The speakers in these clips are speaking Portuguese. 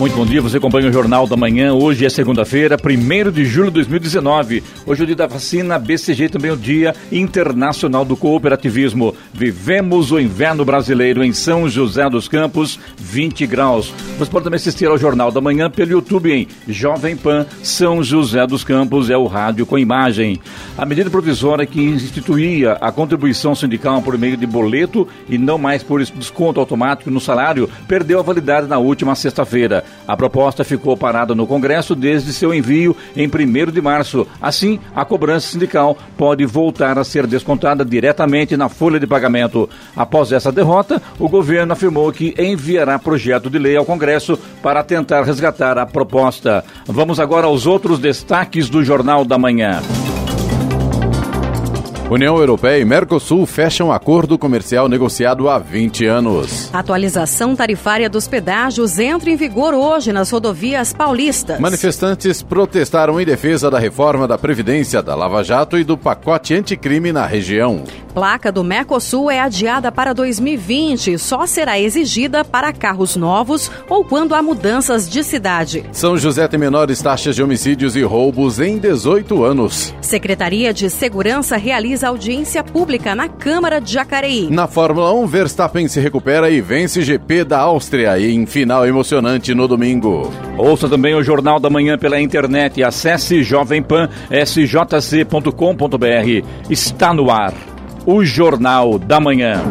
Muito bom dia, você acompanha o Jornal da Manhã. Hoje é segunda-feira, 1 de julho de 2019. Hoje é o dia da vacina, BCG também é o Dia Internacional do Cooperativismo. Vivemos o inverno brasileiro em São José dos Campos, 20 graus. Você pode também assistir ao Jornal da Manhã pelo YouTube em Jovem Pan São José dos Campos, é o rádio com imagem. A medida provisória que instituía a contribuição sindical por meio de boleto e não mais por desconto automático no salário perdeu a validade na última sexta-feira. A proposta ficou parada no Congresso desde seu envio em 1 de março. Assim, a cobrança sindical pode voltar a ser descontada diretamente na folha de pagamento. Após essa derrota, o governo afirmou que enviará projeto de lei ao Congresso para tentar resgatar a proposta. Vamos agora aos outros destaques do Jornal da Manhã. União Europeia e Mercosul fecham acordo comercial negociado há 20 anos. Atualização tarifária dos pedágios entra em vigor hoje nas rodovias paulistas. Manifestantes protestaram em defesa da reforma da Previdência, da Lava Jato e do pacote anticrime na região. Placa do Mercosul é adiada para 2020 e só será exigida para carros novos ou quando há mudanças de cidade. São José tem menores taxas de homicídios e roubos em 18 anos. Secretaria de Segurança realiza audiência pública na Câmara de Jacareí. Na Fórmula 1, Verstappen se recupera e vence GP da Áustria em final emocionante no domingo. Ouça também o Jornal da Manhã pela internet. Acesse jovempan.sjc.com.br. Está no ar o Jornal da Manhã.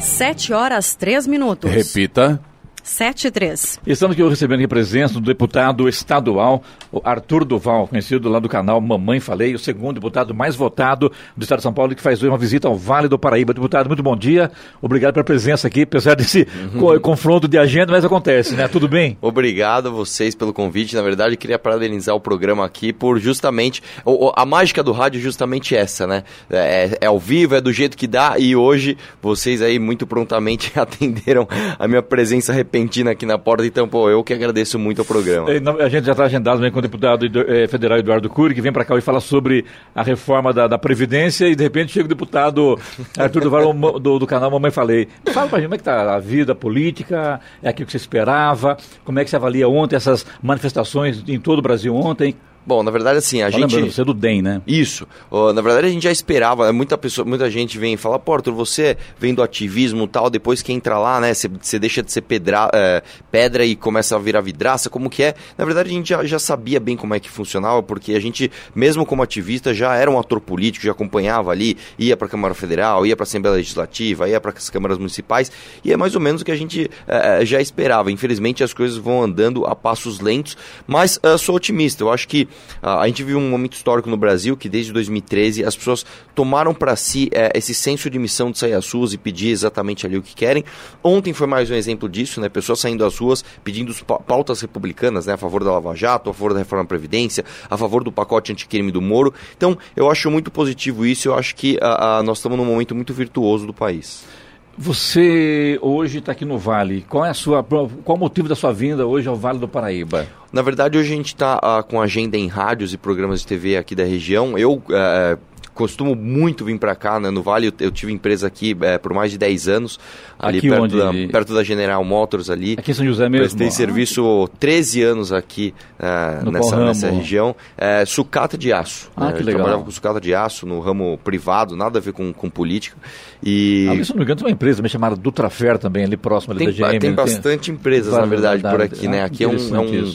Sete horas, três minutos. Repita. 7 e 3. Estamos aqui recebendo a presença do deputado estadual Arthur Duval, conhecido lá do canal Mamãe Falei, o segundo deputado mais votado do estado de São Paulo, que faz hoje uma visita ao Vale do Paraíba. Deputado, muito bom dia. Obrigado pela presença aqui, apesar desse uhum. confronto de agenda, mas acontece, né? Tudo bem? Obrigado a vocês pelo convite. Na verdade, queria parabenizar o programa aqui por justamente. A mágica do rádio é justamente essa, né? É, é ao vivo, é do jeito que dá, e hoje vocês aí muito prontamente atenderam a minha presença repentina repentina aqui na porta, então, pô, eu que agradeço muito ao programa. A gente já está agendado com o deputado eh, federal Eduardo Cury, que vem para cá e fala sobre a reforma da, da, Previdência, e de repente chega o deputado Arthur do, do, do canal Mamãe Falei. Fala para gente como é que está a vida política, é aquilo que você esperava, como é que você avalia ontem essas manifestações em todo o Brasil ontem? Bom, na verdade, assim, a gente. Lembrando, você é do DEM, né? Isso. Uh, na verdade, a gente já esperava. Né? Muita, pessoa, muita gente vem e fala, pô, Arthur, você vem do ativismo e tal, depois que entra lá, né? Você deixa de ser pedra, é, pedra e começa a virar vidraça, como que é? Na verdade, a gente já, já sabia bem como é que funcionava, porque a gente, mesmo como ativista, já era um ator político, já acompanhava ali, ia para a Câmara Federal, ia para a Assembleia Legislativa, ia para as câmaras municipais, e é mais ou menos o que a gente é, já esperava. Infelizmente, as coisas vão andando a passos lentos, mas uh, sou otimista. Eu acho que a gente viu um momento histórico no Brasil que desde 2013 as pessoas tomaram para si é, esse senso de missão de sair às ruas e pedir exatamente ali o que querem. Ontem foi mais um exemplo disso, né? Pessoas saindo às ruas pedindo pautas republicanas, né? A favor da Lava Jato, a favor da reforma da Previdência, a favor do pacote anticrime do Moro. Então, eu acho muito positivo isso. Eu acho que uh, uh, nós estamos num momento muito virtuoso do país. Você hoje está aqui no Vale. Qual é a sua, qual o motivo da sua vinda hoje ao Vale do Paraíba? Na verdade, hoje a gente está uh, com agenda em rádios e programas de TV aqui da região. Eu uh, costumo muito vir para cá, né, no Vale. Eu, eu tive empresa aqui é, por mais de 10 anos, ali aqui perto, da, perto da General Motors ali. Aqui em São José mesmo? Prestei ah, serviço 13 anos aqui uh, nessa, nessa, região. É, sucata de aço. Ah, né? que eu legal. trabalhava com sucata de aço no ramo privado, nada a ver com, com política. E... Ali, se não me engano, tem uma empresa também chamada Dutrafer também, ali próximo ali tem, da GM. Tem bastante empresas, na verdade, por aqui, né? Aqui é um, é um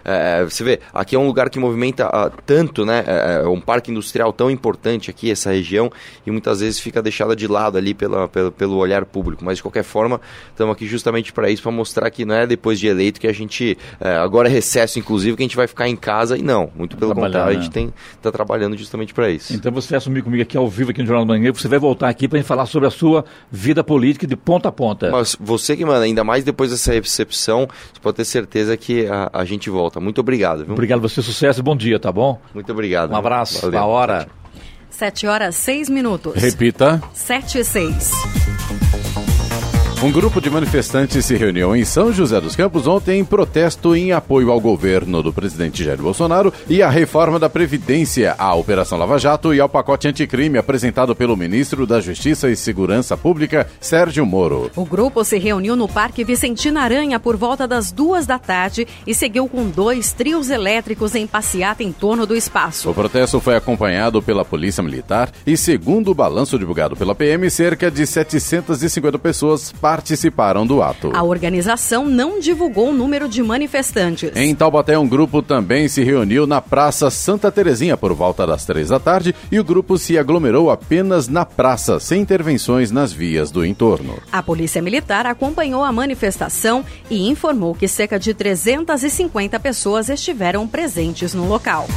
é, você vê, aqui é um lugar que movimenta uh, tanto, né? É, é um parque industrial tão importante aqui, essa região, e muitas vezes fica deixada de lado ali pela, pela pelo olhar público. Mas de qualquer forma, estamos aqui justamente para isso, para mostrar que não é depois de eleito que a gente. É, agora é recesso, inclusive, que a gente vai ficar em casa e não. Muito pelo contrário, né? a gente está trabalhando justamente para isso. Então você vai assumir comigo aqui ao vivo, aqui no Jornal do Manhã, você vai voltar aqui para falar sobre a sua vida política de ponta a ponta. Mas você que manda, ainda mais depois dessa recepção, você pode ter certeza que a, a gente volta. Muito obrigado. Viu? Obrigado você, sucesso e bom dia, tá bom? Muito obrigado. Um abraço, Valeu. na hora. 7 horas 6 minutos. Repita. 7 e 6. Um grupo de manifestantes se reuniu em São José dos Campos ontem em protesto em apoio ao governo do presidente Jair Bolsonaro e à reforma da Previdência, à Operação Lava Jato e ao pacote anticrime apresentado pelo ministro da Justiça e Segurança Pública, Sérgio Moro. O grupo se reuniu no Parque Vicentina Aranha por volta das duas da tarde e seguiu com dois trios elétricos em passeata em torno do espaço. O protesto foi acompanhado pela Polícia Militar e, segundo o balanço divulgado pela PM, cerca de 750 pessoas participaram do ato. A organização não divulgou o número de manifestantes. Em Taubaté, um grupo também se reuniu na Praça Santa Terezinha por volta das três da tarde e o grupo se aglomerou apenas na praça, sem intervenções nas vias do entorno. A Polícia Militar acompanhou a manifestação e informou que cerca de 350 pessoas estiveram presentes no local.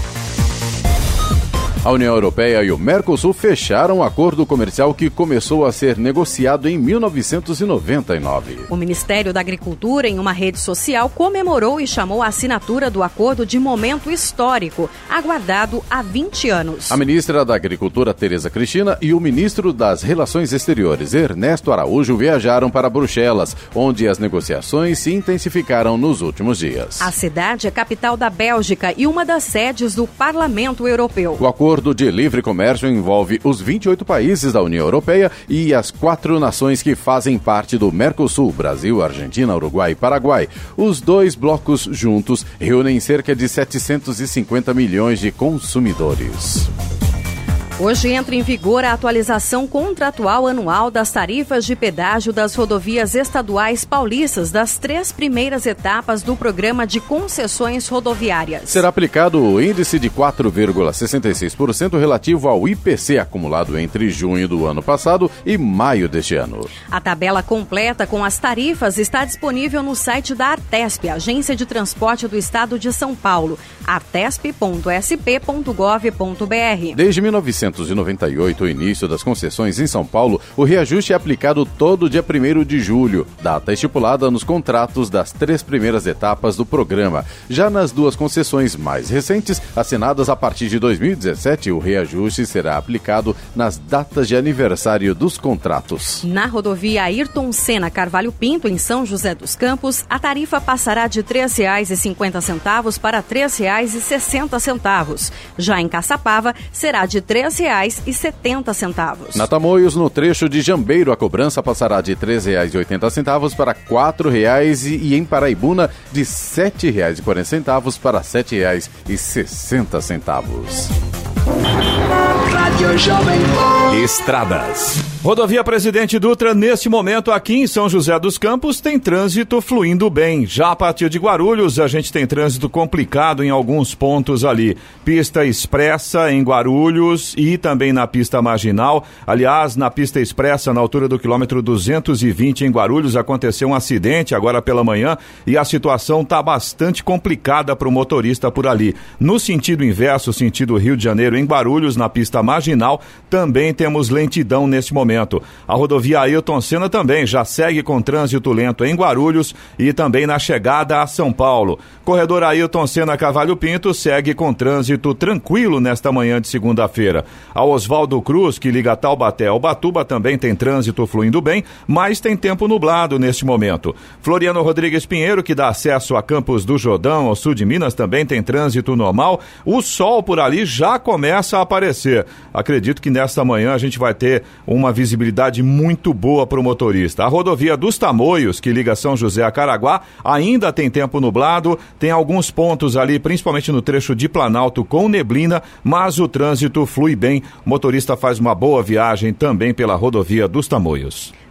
A União Europeia e o Mercosul fecharam um acordo comercial que começou a ser negociado em 1999. O Ministério da Agricultura, em uma rede social, comemorou e chamou a assinatura do acordo de momento histórico, aguardado há 20 anos. A ministra da Agricultura, Tereza Cristina, e o ministro das Relações Exteriores, Ernesto Araújo, viajaram para Bruxelas, onde as negociações se intensificaram nos últimos dias. A cidade é capital da Bélgica e uma das sedes do Parlamento Europeu. O acordo acordo de livre comércio envolve os 28 países da União Europeia e as quatro nações que fazem parte do Mercosul Brasil, Argentina, Uruguai e Paraguai. Os dois blocos juntos reúnem cerca de 750 milhões de consumidores. Hoje entra em vigor a atualização contratual anual das tarifas de pedágio das rodovias estaduais paulistas das três primeiras etapas do programa de concessões rodoviárias. Será aplicado o índice de 4,66% relativo ao IPC acumulado entre junho do ano passado e maio deste ano. A tabela completa com as tarifas está disponível no site da Artesp, Agência de Transporte do Estado de São Paulo, artesp.sp.gov.br. Desde 1900 1998, o início das concessões em São Paulo, o reajuste é aplicado todo dia 1 de julho, data estipulada nos contratos das três primeiras etapas do programa. Já nas duas concessões mais recentes, assinadas a partir de 2017, o reajuste será aplicado nas datas de aniversário dos contratos. Na rodovia Ayrton Senna Carvalho Pinto, em São José dos Campos, a tarifa passará de R$ 3,50 para R$ 3,60. Já em Caçapava, será de R$ reais 3,70. Na Tamoios, no trecho de Jambeiro, a cobrança passará de R$ 3,80 para R$ 4,00 e em Paraibuna de R$ 7,40 para R$ 7,60. Rádio Jovem Pan. Estradas. Rodovia Presidente Dutra, neste momento aqui em São José dos Campos, tem trânsito fluindo bem. Já a partir de Guarulhos, a gente tem trânsito complicado em alguns pontos ali. Pista expressa em Guarulhos e também na pista marginal. Aliás, na pista expressa, na altura do quilômetro 220 em Guarulhos, aconteceu um acidente agora pela manhã e a situação está bastante complicada para o motorista por ali. No sentido inverso, sentido Rio de Janeiro, em Guarulhos, na pista marginal, também temos lentidão neste momento momento. A rodovia Ailton Senna também já segue com trânsito lento em Guarulhos e também na chegada a São Paulo. Corredor Ailton Senna Cavalho Pinto segue com trânsito tranquilo nesta manhã de segunda-feira. A Oswaldo Cruz, que liga Taubaté ao Batuba, também tem trânsito fluindo bem, mas tem tempo nublado neste momento. Floriano Rodrigues Pinheiro, que dá acesso a Campos do Jordão, ao sul de Minas, também tem trânsito normal. O sol por ali já começa a aparecer. Acredito que nesta manhã a gente vai ter uma visibilidade muito boa para o motorista. A rodovia dos Tamoios, que liga São José a Caraguá, ainda tem tempo nublado, tem alguns pontos ali, principalmente no trecho de Planalto com neblina, mas o trânsito flui bem. O motorista faz uma boa viagem também pela rodovia dos Tamoios.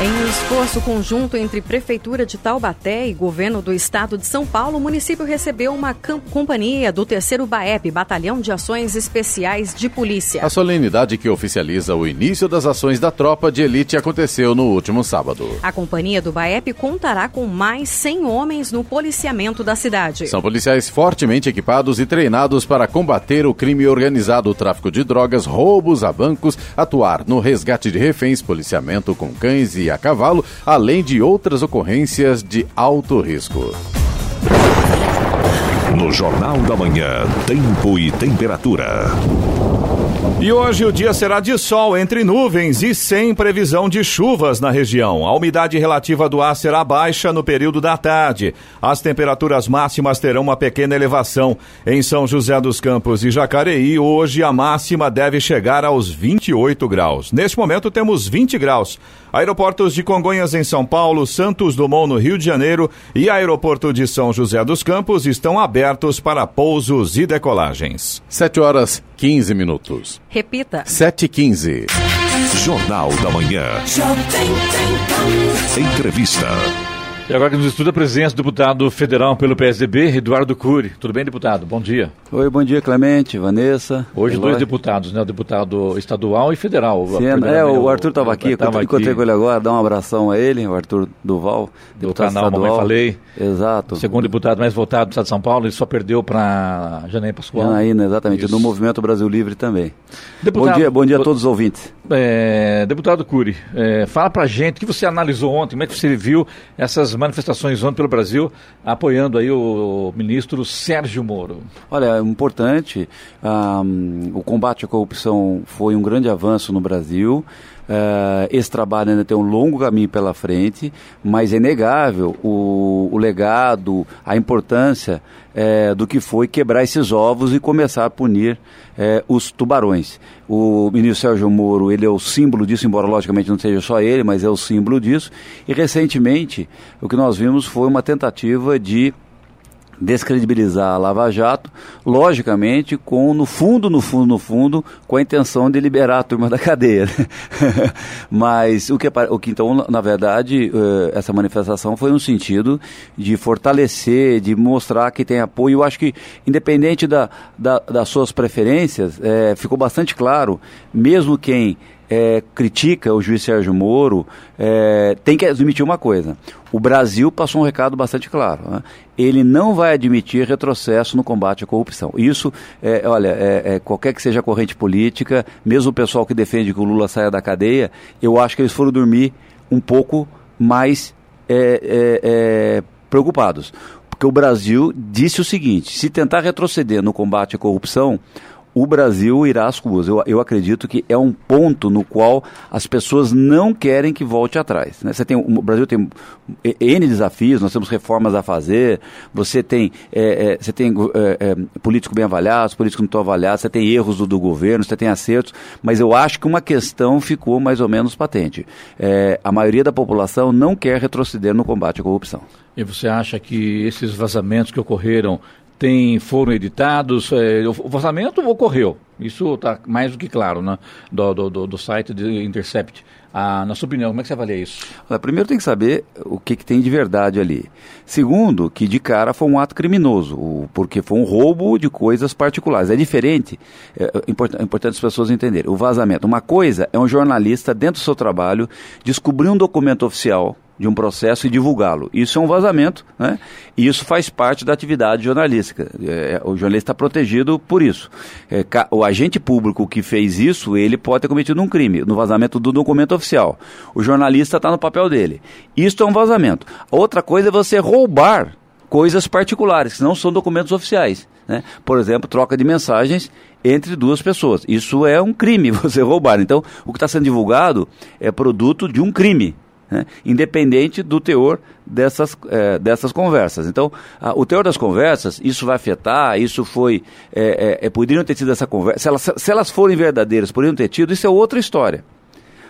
Em um esforço conjunto entre Prefeitura de Taubaté e Governo do Estado de São Paulo, o município recebeu uma companhia do terceiro BAEP, Batalhão de Ações Especiais de Polícia. A solenidade que oficializa o início das ações da tropa de elite aconteceu no último sábado. A companhia do BAEP contará com mais 100 homens no policiamento da cidade. São policiais fortemente equipados e treinados para combater o crime organizado, o tráfico de drogas, roubos a bancos, atuar no resgate de reféns, policiamento com cães e a cavalo, além de outras ocorrências de alto risco. No Jornal da Manhã, tempo e temperatura. E hoje o dia será de sol entre nuvens e sem previsão de chuvas na região. A umidade relativa do ar será baixa no período da tarde. As temperaturas máximas terão uma pequena elevação. Em São José dos Campos e Jacareí, hoje a máxima deve chegar aos 28 graus. Neste momento temos 20 graus. Aeroportos de Congonhas em São Paulo, Santos Dumont no Rio de Janeiro e Aeroporto de São José dos Campos estão abertos para pousos e decolagens. 7 horas 15 minutos. Repita. 7 e 15. Jornal da Manhã. Entrevista. E agora que nos estuda a presença do deputado federal pelo PSDB, Eduardo Cury. Tudo bem, deputado? Bom dia. Oi, bom dia, Clemente, Vanessa. Hoje Eloy. dois deputados, né? O deputado estadual e federal. Sim, é, o Arthur estava aqui, tava encontrei com ele agora, dá um abração a ele, o Arthur Duval, deputado do canal estadual. Mamãe Falei. Exato. O segundo deputado mais votado do estado de São Paulo, ele só perdeu para Janaína Pascoal. Janaína, exatamente, Isso. do Movimento Brasil Livre também. Deputado, bom dia, bom dia a todos os ouvintes. É, deputado Cury, é, fala pra gente o que você analisou ontem, como é que você viu essas manifestações ontem pelo Brasil, apoiando aí o, ministro Sérgio Moro. Olha, é importante, um, o combate à corrupção foi um grande avanço no Brasil, Uh, esse trabalho ainda tem um longo caminho pela frente, mas é inegável o, o legado, a importância é, do que foi quebrar esses ovos e começar a punir é, os tubarões. O ministro Sérgio Moro, ele é o símbolo disso, embora logicamente não seja só ele, mas é o símbolo disso. E recentemente, o que nós vimos foi uma tentativa de descredibilizar a Lava Jato, logicamente, com no fundo, no fundo, no fundo, com a intenção de liberar a turma da cadeia. Mas o que, o que então, na verdade, eh, essa manifestação foi no sentido de fortalecer, de mostrar que tem apoio. Eu acho que, independente da, da das suas preferências, é, ficou bastante claro, mesmo quem é, critica o juiz Sérgio Moro, é, tem que admitir uma coisa. O Brasil passou um recado bastante claro. Né? Ele não vai admitir retrocesso no combate à corrupção. Isso, é, olha, é, é, qualquer que seja a corrente política, mesmo o pessoal que defende que o Lula saia da cadeia, eu acho que eles foram dormir um pouco mais é, preocupados. Porque o Brasil disse o seguinte: se tentar retroceder no combate à corrupção, o Brasil irá às ruas. Eu, eu acredito que é um ponto no qual as pessoas não querem que volte atrás. Né? Você tem, o Brasil tem N desafios, nós temos reformas a fazer, você tem, é, é, você tem é, é políticos bem avaliados, políticos não estão avaliados, você tem erros do, do, governo, você tem acertos, mas eu acho que uma questão ficou mais ou menos patente. É, a maioria da população não quer retroceder no combate à corrupção. E você acha que esses vazamentos que ocorreram tem, foram editados, é, o vazamento ocorreu, isso está mais do que claro, né, do, do, do site de Intercept. Ah, na sua opinião, como é que você avalia isso? Olha, primeiro tem que saber o que, que, tem de verdade ali. Segundo, que de cara foi um ato criminoso, porque foi um roubo de coisas particulares. É diferente, é, é importante, é importante as pessoas entenderem. O vazamento, uma coisa é um jornalista, dentro do seu trabalho, descobrir um documento oficial de um processo e divulgá-lo. Isso é um vazamento, né? E isso faz parte da atividade jornalística. É, o jornalista está protegido por isso. É, o agente público que fez isso, ele pode ter cometido um crime no vazamento do documento oficial. O jornalista está no papel dele. Isso é um vazamento. Outra coisa é você roubar coisas particulares, que não são documentos oficiais. Né? Por exemplo, troca de mensagens entre duas pessoas. Isso é um crime, você roubar. Então, o que está sendo divulgado é produto de um crime. Né? independente do teor dessas, é, dessas conversas. Então, a, o teor das conversas, isso vai afetar, isso foi. É, é, poderiam ter tido essa conversa. Se elas, se elas forem verdadeiras, poderiam ter tido, isso é outra história.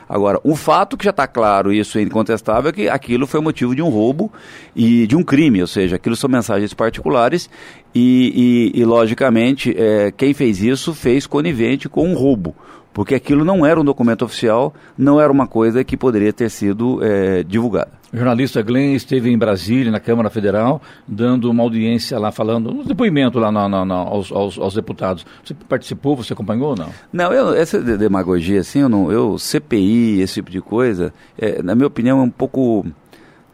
Agora, um fato que já está claro, isso é incontestável, é que aquilo foi motivo de um roubo e de um crime, ou seja, aquilo são mensagens particulares e, e, e logicamente, é, quem fez isso fez conivente com um roubo porque aquilo não era um documento oficial, não era uma coisa que poderia ter sido é, divulgada. O jornalista Glenn esteve em Brasília, na Câmara Federal, dando uma audiência lá, falando, um depoimento lá na, na, na, aos, aos, aos, deputados. Você participou, você acompanhou ou não? Não, eu, essa demagogia, assim, eu, não, eu CPI, esse tipo de coisa, é, na minha opinião, é um pouco.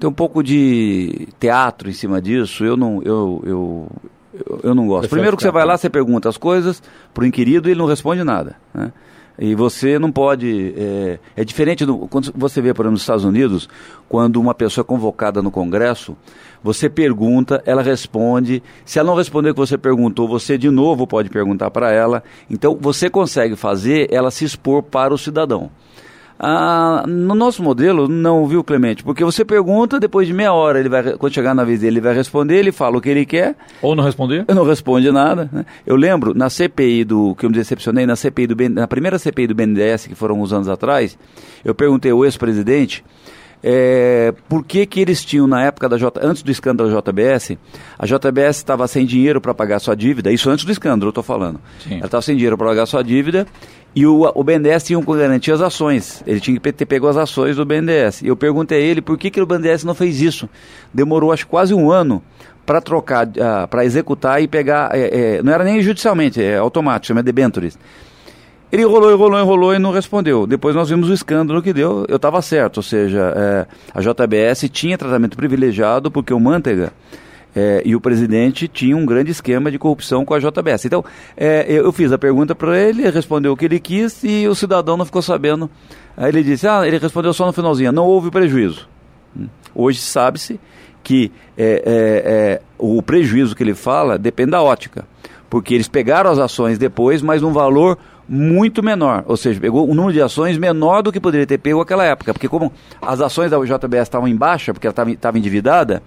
Tem um pouco de teatro em cima disso. Eu não, eu, eu, eu, eu não gosto. Primeiro que você vai lá, você pergunta as coisas para o inquirido e ele não responde nada. Né? E você não pode. É, é diferente do, quando você vê, por exemplo, nos Estados Unidos, quando uma pessoa é convocada no Congresso, você pergunta, ela responde. Se ela não responder o que você perguntou, você de novo pode perguntar para ela. Então você consegue fazer ela se expor para o cidadão. Ah, no nosso modelo, não, viu, Clemente? Porque você pergunta, depois de meia hora, ele vai, quando chegar na vez dele, ele vai responder, ele fala o que ele quer. Ou não responder? Não responde nada. Né? Eu lembro, na CPI do, que eu me decepcionei, na CPI do na primeira CPI do BNDES, que foram uns anos atrás, eu perguntei ao ex-presidente é, por que, que eles tinham na época da J, antes do escândalo da JBS, a JBS estava sem dinheiro para pagar sua dívida, isso antes do escândalo, eu estou falando. Sim. Ela estava sem dinheiro para pagar sua dívida e o, o BNDES tinha que garantir as ações. Ele tinha que ter pego as ações do BNDES. E eu perguntei a ele por que, que o BNDES não fez isso. Demorou acho quase um ano para trocar, uh, para executar e pegar. É, é, não era nem judicialmente, é automático, chama debentures. Ele enrolou, enrolou, enrolou e não respondeu. Depois nós vimos o escândalo que deu. Eu estava certo, ou seja, é, a JBS tinha tratamento privilegiado porque o Manteiga é, e o presidente tinha um grande esquema de corrupção com a JBS. Então, é, eu fiz a pergunta para ele, respondeu o que ele quis e o cidadão não ficou sabendo. Aí ele disse, ah, ele respondeu só no finalzinho, não houve prejuízo. Hum. Hoje sabe-se que é, é, é, o prejuízo que ele fala depende da ótica, porque eles pegaram as ações depois, mas num valor muito menor, ou seja, pegou um número de ações menor do que poderia ter pego naquela época, porque como as ações da JBS estavam em baixa, porque ela estava endividada,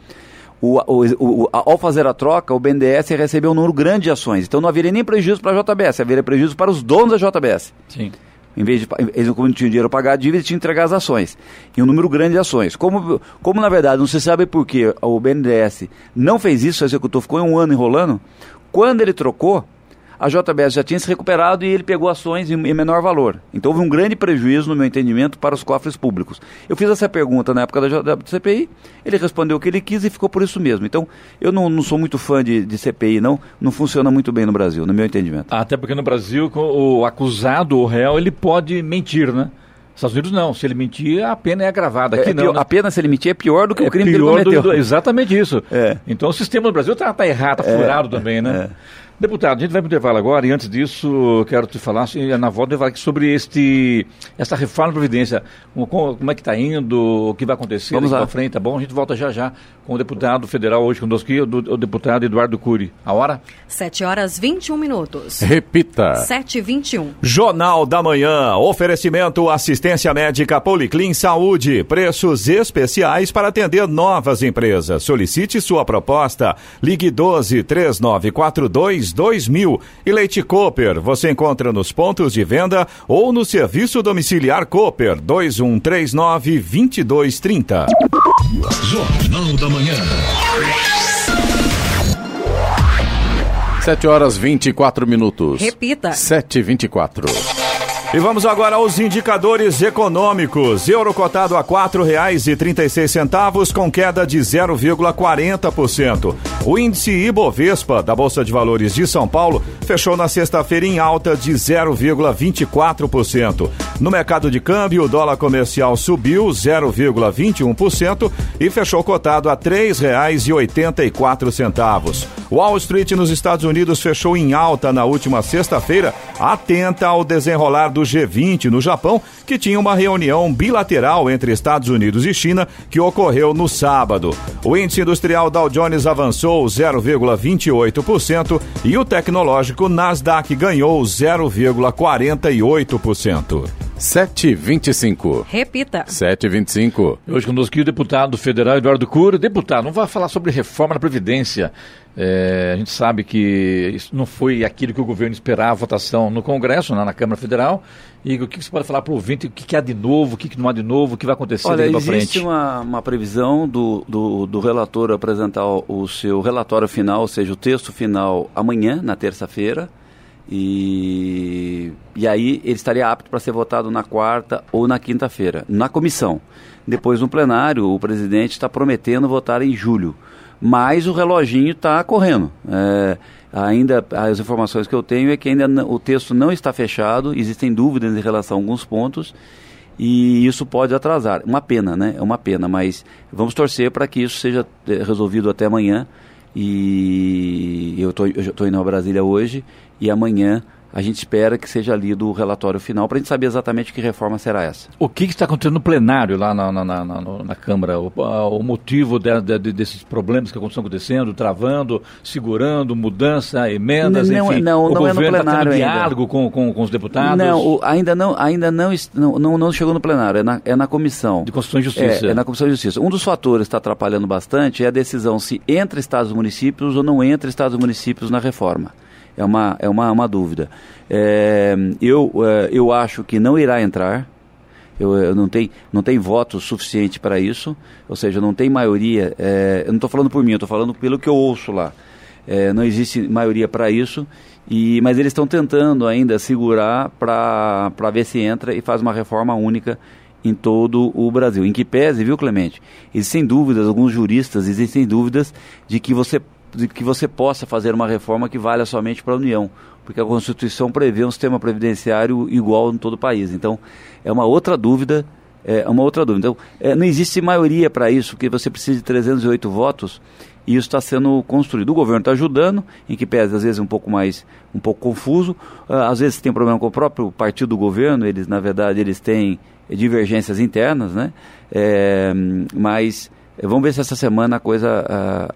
o, o, o, ao fazer a troca, o BNDES recebeu um número grande de ações. Então não haveria nem prejuízo para a JBS, haveria prejuízo para os donos da JBS. Sim. Em vez de eles não tinham dinheiro para pagar a dívida, tinham que entregar as ações. E um número grande de ações. Como, como na verdade não se sabe por que o BNDES não fez isso, o executor ficou um ano enrolando, quando ele trocou, a JBS já tinha se recuperado e ele pegou ações em, em, menor valor. Então houve um grande prejuízo, no meu entendimento, para os cofres públicos. Eu fiz essa pergunta na época da, da CPI, ele respondeu o que ele quis e ficou por isso mesmo. Então eu não, não sou muito fã de, de, CPI, não. Não funciona muito bem no Brasil, no meu entendimento. Até porque no Brasil o acusado, o réu, ele pode mentir, né? Estados Unidos não, se ele mentir, a pena é agravada. Aqui é, não. Pior, né? A pena, se ele mentir, é pior do que é o crime que ele cometeu. Do, do, exatamente isso. É. Então o sistema do Brasil está tá errado, está é, furado também, né? Deputado, a gente vai para o intervalo agora e antes disso quero te falar, na volta, falar sobre este, essa reforma da Previdência. Como, é que está indo, o que vai acontecer Vamos lá. frente, tá bom? A gente volta já já com o deputado federal hoje conosco aqui, o, o deputado Eduardo Cury. A hora? 7 horas 21 minutos. Repita. 7 e 21. Jornal da Manhã, oferecimento assistência médica Policlin Saúde, preços especiais para atender novas empresas. Solicite sua proposta. Ligue 12 3942 2000. E Leite Cooper você encontra nos pontos de venda ou no serviço domiciliar Cooper 2139 2230. Jornal da Manhã. 7 horas 24 minutos. Repita. 7 e 24 e vamos agora aos indicadores econômicos. Euro cotado a quatro reais e trinta e seis centavos com queda de 0,40%. O índice Ibovespa da Bolsa de Valores de São Paulo fechou na sexta-feira em alta de 0,24%. No mercado de câmbio, o dólar comercial subiu 0,21% e fechou cotado a três reais e oitenta e quatro centavos. Wall Street nos Estados Unidos fechou em alta na última sexta-feira, atenta ao desenrolar do G20 no Japão, que tinha uma reunião bilateral entre Estados Unidos e China que ocorreu no sábado. O índice industrial Dow Jones avançou 0,28% e o tecnológico Nasdaq ganhou 0,48%. 725. Repita. 725. Hoje conosco o deputado federal Eduardo Cury. Deputado, não vai falar sobre reforma da Previdência. É, a gente sabe que isso não foi aquilo que o governo esperava a votação no Congresso, né, na Câmara Federal. E o que você pode falar para o ouvinte, o que, há de novo, o que, não há de novo, o que vai acontecer Olha, daqui para frente? Existe uma, uma previsão do, do, do, relator apresentar o, o seu relatório final, ou seja, o texto final amanhã, na terça-feira. E, e aí ele estaria apto para ser votado na quarta ou na quinta-feira, na comissão. Depois, no plenário, o presidente está prometendo votar em julho. Mas o reloginho está correndo. É, ainda as informações que eu tenho é que ainda o texto não está fechado, existem dúvidas em relação a alguns pontos e isso pode atrasar. Uma pena, né? É uma pena, mas vamos torcer para que isso seja é, resolvido até amanhã. E eu estou indo a Brasília hoje e amanhã a gente espera que seja lido o relatório final para a gente saber exatamente que reforma será essa. O que, que está acontecendo no plenário lá na, na, na, na Câmara? O, o motivo de, de, desses problemas que estão acontecendo, travando, segurando, mudança, emendas, não, enfim. Não, o não governo é no plenário está diálogo com, com, com, os deputados? Não, o, ainda, não, ainda não, não, não, chegou no plenário, é na, é na comissão. De Constituição e Justiça. É, é na Comissão de Justiça. Um dos fatores que está atrapalhando bastante é a decisão se entra estados e municípios ou não entra estados e municípios na reforma é uma, é uma, uma dúvida. É, eu, é, eu acho que não irá entrar. Eu, eu, não tem não tem voto suficiente para isso, ou seja, não tem maioria. É, eu não estou falando por mim, eu estou falando pelo que eu ouço lá. É, não existe maioria para isso, e, mas eles estão tentando ainda segurar para ver se entra e faz uma reforma única em todo o Brasil. Em que pese, viu, Clemente? Existem dúvidas, alguns juristas existem dúvidas de que você de que você possa fazer uma reforma que valha somente para a União, porque a Constituição prevê um sistema previdenciário igual em todo o país. Então, é uma outra dúvida, é uma outra dúvida. Então, é, não existe maioria para isso, porque você precisa de 308 votos e isso está sendo construído. O governo está ajudando, em que pese às vezes um pouco mais, um pouco confuso, uh, às vezes tem problema com o próprio partido do governo, eles na verdade eles têm divergências internas, né? É, mas Vamos ver se essa semana a coisa,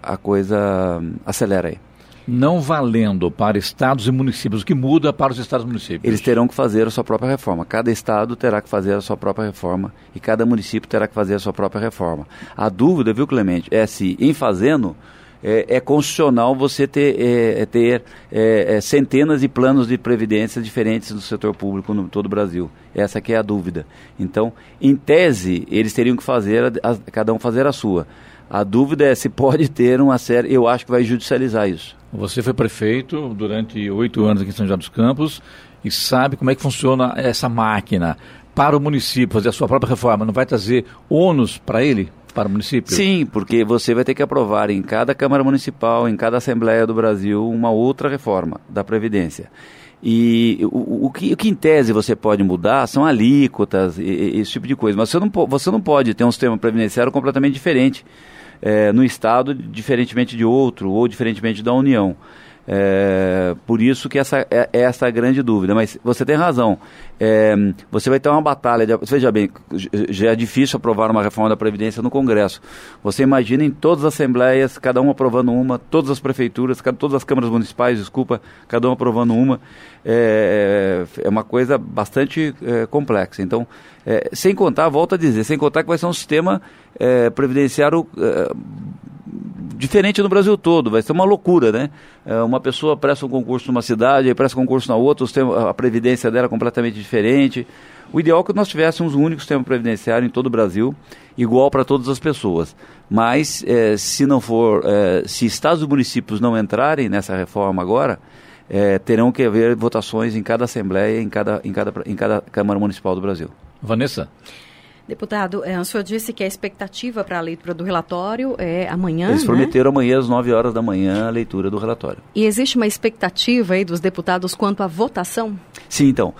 a, a coisa acelera aí. Não valendo para estados e municípios, o que muda para os estados e municípios? Eles terão que fazer a sua própria reforma. Cada estado terá que fazer a sua própria reforma e cada município terá que fazer a sua própria reforma. A dúvida, viu, Clemente, é se em fazendo é, é constitucional você ter, é, é ter é, é, centenas de planos de previdência diferentes do setor público no todo o Brasil. Essa que é a dúvida. Então, em tese, eles teriam que fazer, a, a, cada um fazer a sua. A dúvida é se pode ter uma série. Eu acho que vai judicializar isso. Você foi prefeito durante oito anos aqui em São José dos Campos e sabe como é que funciona essa máquina. Para o município fazer a sua própria reforma, não vai trazer ônus para ele? Para o município? Sim, porque você vai ter que aprovar em cada Câmara Municipal, em cada Assembleia do Brasil, uma outra reforma da Previdência. E o, o, que, o que em tese você pode mudar são alíquotas, e, e, esse tipo de coisa. Mas você não, você não pode ter um sistema previdenciário completamente diferente é, no Estado, diferentemente de outro, ou diferentemente da União. É, por isso que essa é, é essa grande dúvida. Mas você tem razão. É, você vai ter uma batalha. De, veja bem, já é difícil aprovar uma reforma da Previdência no Congresso. Você imagina em todas as assembleias, cada um aprovando uma, todas as prefeituras, todas as câmaras municipais, desculpa, cada um aprovando uma. É, é uma coisa bastante é, complexa. Então, é, sem contar, volto a dizer, sem contar que vai ser um sistema previdenciário diferente no Brasil todo, vai ser uma loucura, né? É, uma pessoa presta um concurso numa cidade, aí presta concurso na outra, a previdência dela é completamente diferente. O ideal é que nós tivéssemos um único sistema previdenciário em todo o Brasil, igual para todas as pessoas. Mas, é, se não for, é, se estados e municípios não entrarem nessa reforma agora, terão que haver votações em cada Assembleia, em cada, em cada, em cada Câmara Municipal do Brasil. Vanessa? Deputado, é, o senhor disse que a expectativa para a leitura do relatório é amanhã. Eles né? prometeram amanhã às 9 horas da manhã a leitura do relatório. E existe uma expectativa aí dos deputados quanto à votação? Sim, então.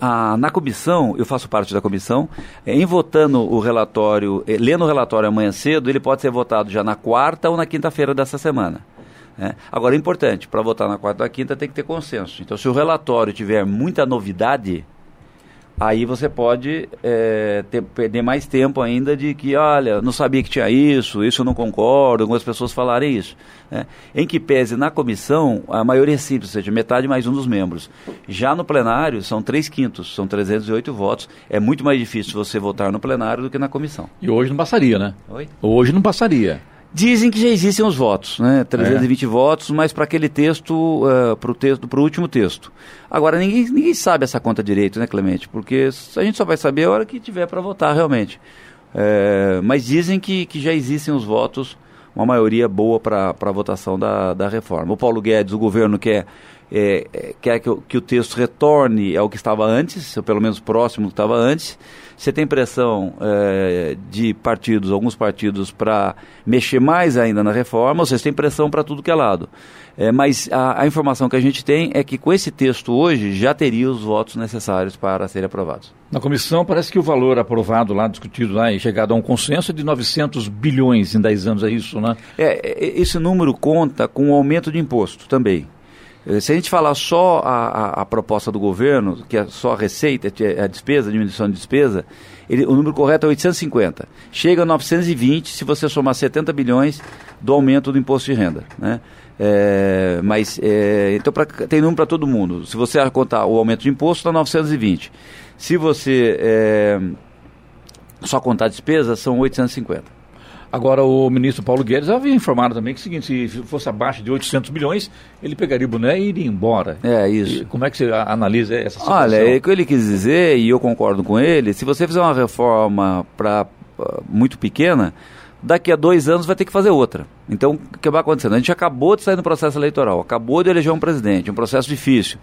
A, na comissão, eu faço parte da comissão, é, em votando o relatório, é, lendo o relatório amanhã cedo, ele pode ser votado já na quarta ou na quinta-feira dessa semana. Né? Agora, é importante, para votar na quarta ou quinta tem que ter consenso. Então, se o relatório tiver muita novidade, aí você pode é, ter, perder mais tempo ainda de que, olha, não sabia que tinha isso, isso eu não concordo, algumas pessoas falarem isso. Né? Em que pese na comissão, a maioria é simples, ou seja, metade mais um dos membros. Já no plenário, são três quintos, são 308 votos. É muito mais difícil você votar no plenário do que na comissão. E hoje não passaria, né? Oi? Hoje não passaria. Dizem que já existem os votos, né? 320 é. votos, mas para aquele texto, uh, para o texto, para o último texto. Agora ninguém, ninguém sabe essa conta direito, né, Clemente? Porque a gente só vai saber a hora que tiver para votar realmente. É, mas dizem que, que já existem os votos, uma maioria boa para a votação da, da reforma. O Paulo Guedes, o governo quer, é, quer que, que o texto retorne ao que estava antes, ou pelo menos próximo do que estava antes. Você tem pressão é, de partidos, alguns partidos, para mexer mais ainda na reforma, vocês têm pressão para tudo que é lado. É, mas a, a, informação que a gente tem é que com esse texto hoje já teria os votos necessários para serem aprovados. Na comissão parece que o valor aprovado lá, discutido lá e chegado a um consenso é de 900 bilhões em 10 anos, é isso, né? É, é esse número conta com o aumento de imposto também. Eh, se a gente falar só a, a, a, proposta do governo, que é só a receita, a despesa, a diminuição de despesa, ele, o número correto é 850. Chega a 920 se você somar 70 bilhões do aumento do imposto de renda. Né? É, mas, é, então, pra, tem número para todo mundo. Se você contar o aumento de imposto, dá 920. Se você é, só contar a despesa, são 850. Agora, o ministro Paulo Guedes havia informado também que é o seguinte, se fosse abaixo de 800 milhões, ele pegaria o boné e iria embora. É, isso. E como é que você analisa essa situação? Olha, é o que ele quis dizer, e eu concordo com ele, se você fizer uma reforma para muito pequena, daqui a dois anos vai ter que fazer outra. Então, o que vai acontecendo? A gente acabou de sair do processo eleitoral, acabou de eleger um presidente, um processo difícil.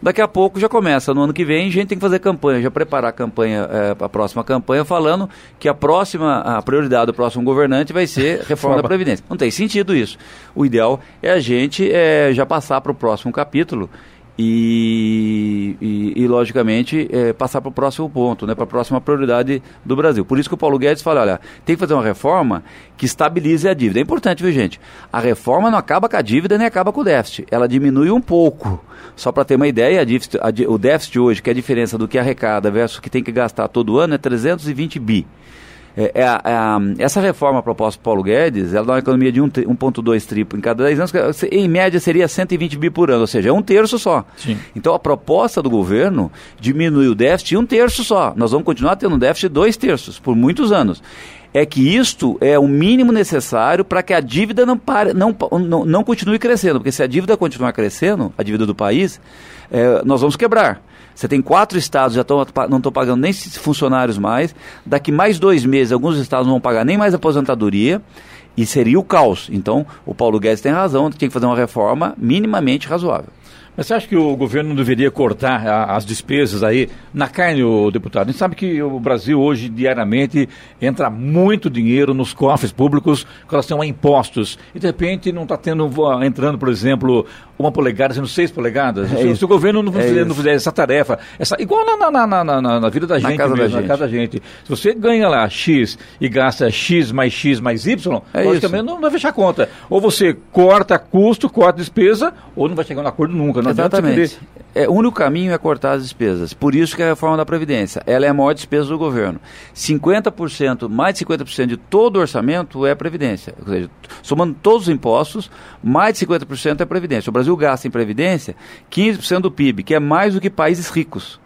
Daqui a pouco já começa, no ano que vem, a gente tem que fazer campanha, já preparar a campanha, é, a próxima campanha, falando que a próxima, a prioridade do próximo governante vai ser reforma da Previdência. Não tem sentido isso. O ideal é a gente é, já passar para o próximo capítulo e, e, e, logicamente, é, passar para o próximo ponto, né, para a próxima prioridade do Brasil. Por isso que o Paulo Guedes fala, olha, tem que fazer uma reforma que estabilize a dívida. É importante, viu, gente? A reforma não acaba com a dívida nem acaba com o déficit. Ela diminui um pouco. Só para ter uma ideia, a déficit, a, o déficit hoje, que é a diferença do que arrecada versus o que tem que gastar todo ano, é 320 bi. É, é, é, essa reforma proposta por Paulo Guedes, ela dá uma economia de 1,2 triplo em cada 10 anos, em média seria 120 bi por ano, ou seja, é um terço só. Sim. Então a proposta do governo diminui o déficit um terço só. Nós vamos continuar tendo um déficit de dois terços por muitos anos é que isto é o mínimo necessário para que a dívida não, pare, não, não, não, continue crescendo. Porque se a dívida continuar crescendo, a dívida do país, é, nós vamos quebrar. Você tem quatro estados já tão, não estão pagando nem funcionários mais. Daqui mais dois meses, alguns estados não vão pagar nem mais aposentadoria. E seria o caos. Então, o Paulo Guedes tem razão, tem que fazer uma reforma minimamente razoável. Mas você acha que o governo não deveria cortar a, as despesas aí na carne, o deputado? A gente sabe que o Brasil hoje, diariamente, entra muito dinheiro nos cofres públicos com relação a impostos. E, de repente, não está tendo, entrando, por exemplo, uma polegada sendo seis polegadas. É se, se, o governo não, é fizer, não fizer essa tarefa, essa, igual na, na, na, na, na vida da gente casa mesmo, da na casa da gente. Se você ganha lá X e gasta X mais X mais Y, é logicamente não vai fechar a conta. Ou você corta custo, corta despesa, ou não vai chegar no acordo nunca. Não Exatamente. É, o único caminho é cortar as despesas. Por isso que a reforma da Previdência, ela é a maior despesa do governo. 50%, mais de 50% de todo o orçamento é Previdência. Ou seja, somando todos os impostos, mais de 50% é Previdência. O Brasil gasta em Previdência 15% do PIB, que é mais do que países ricos.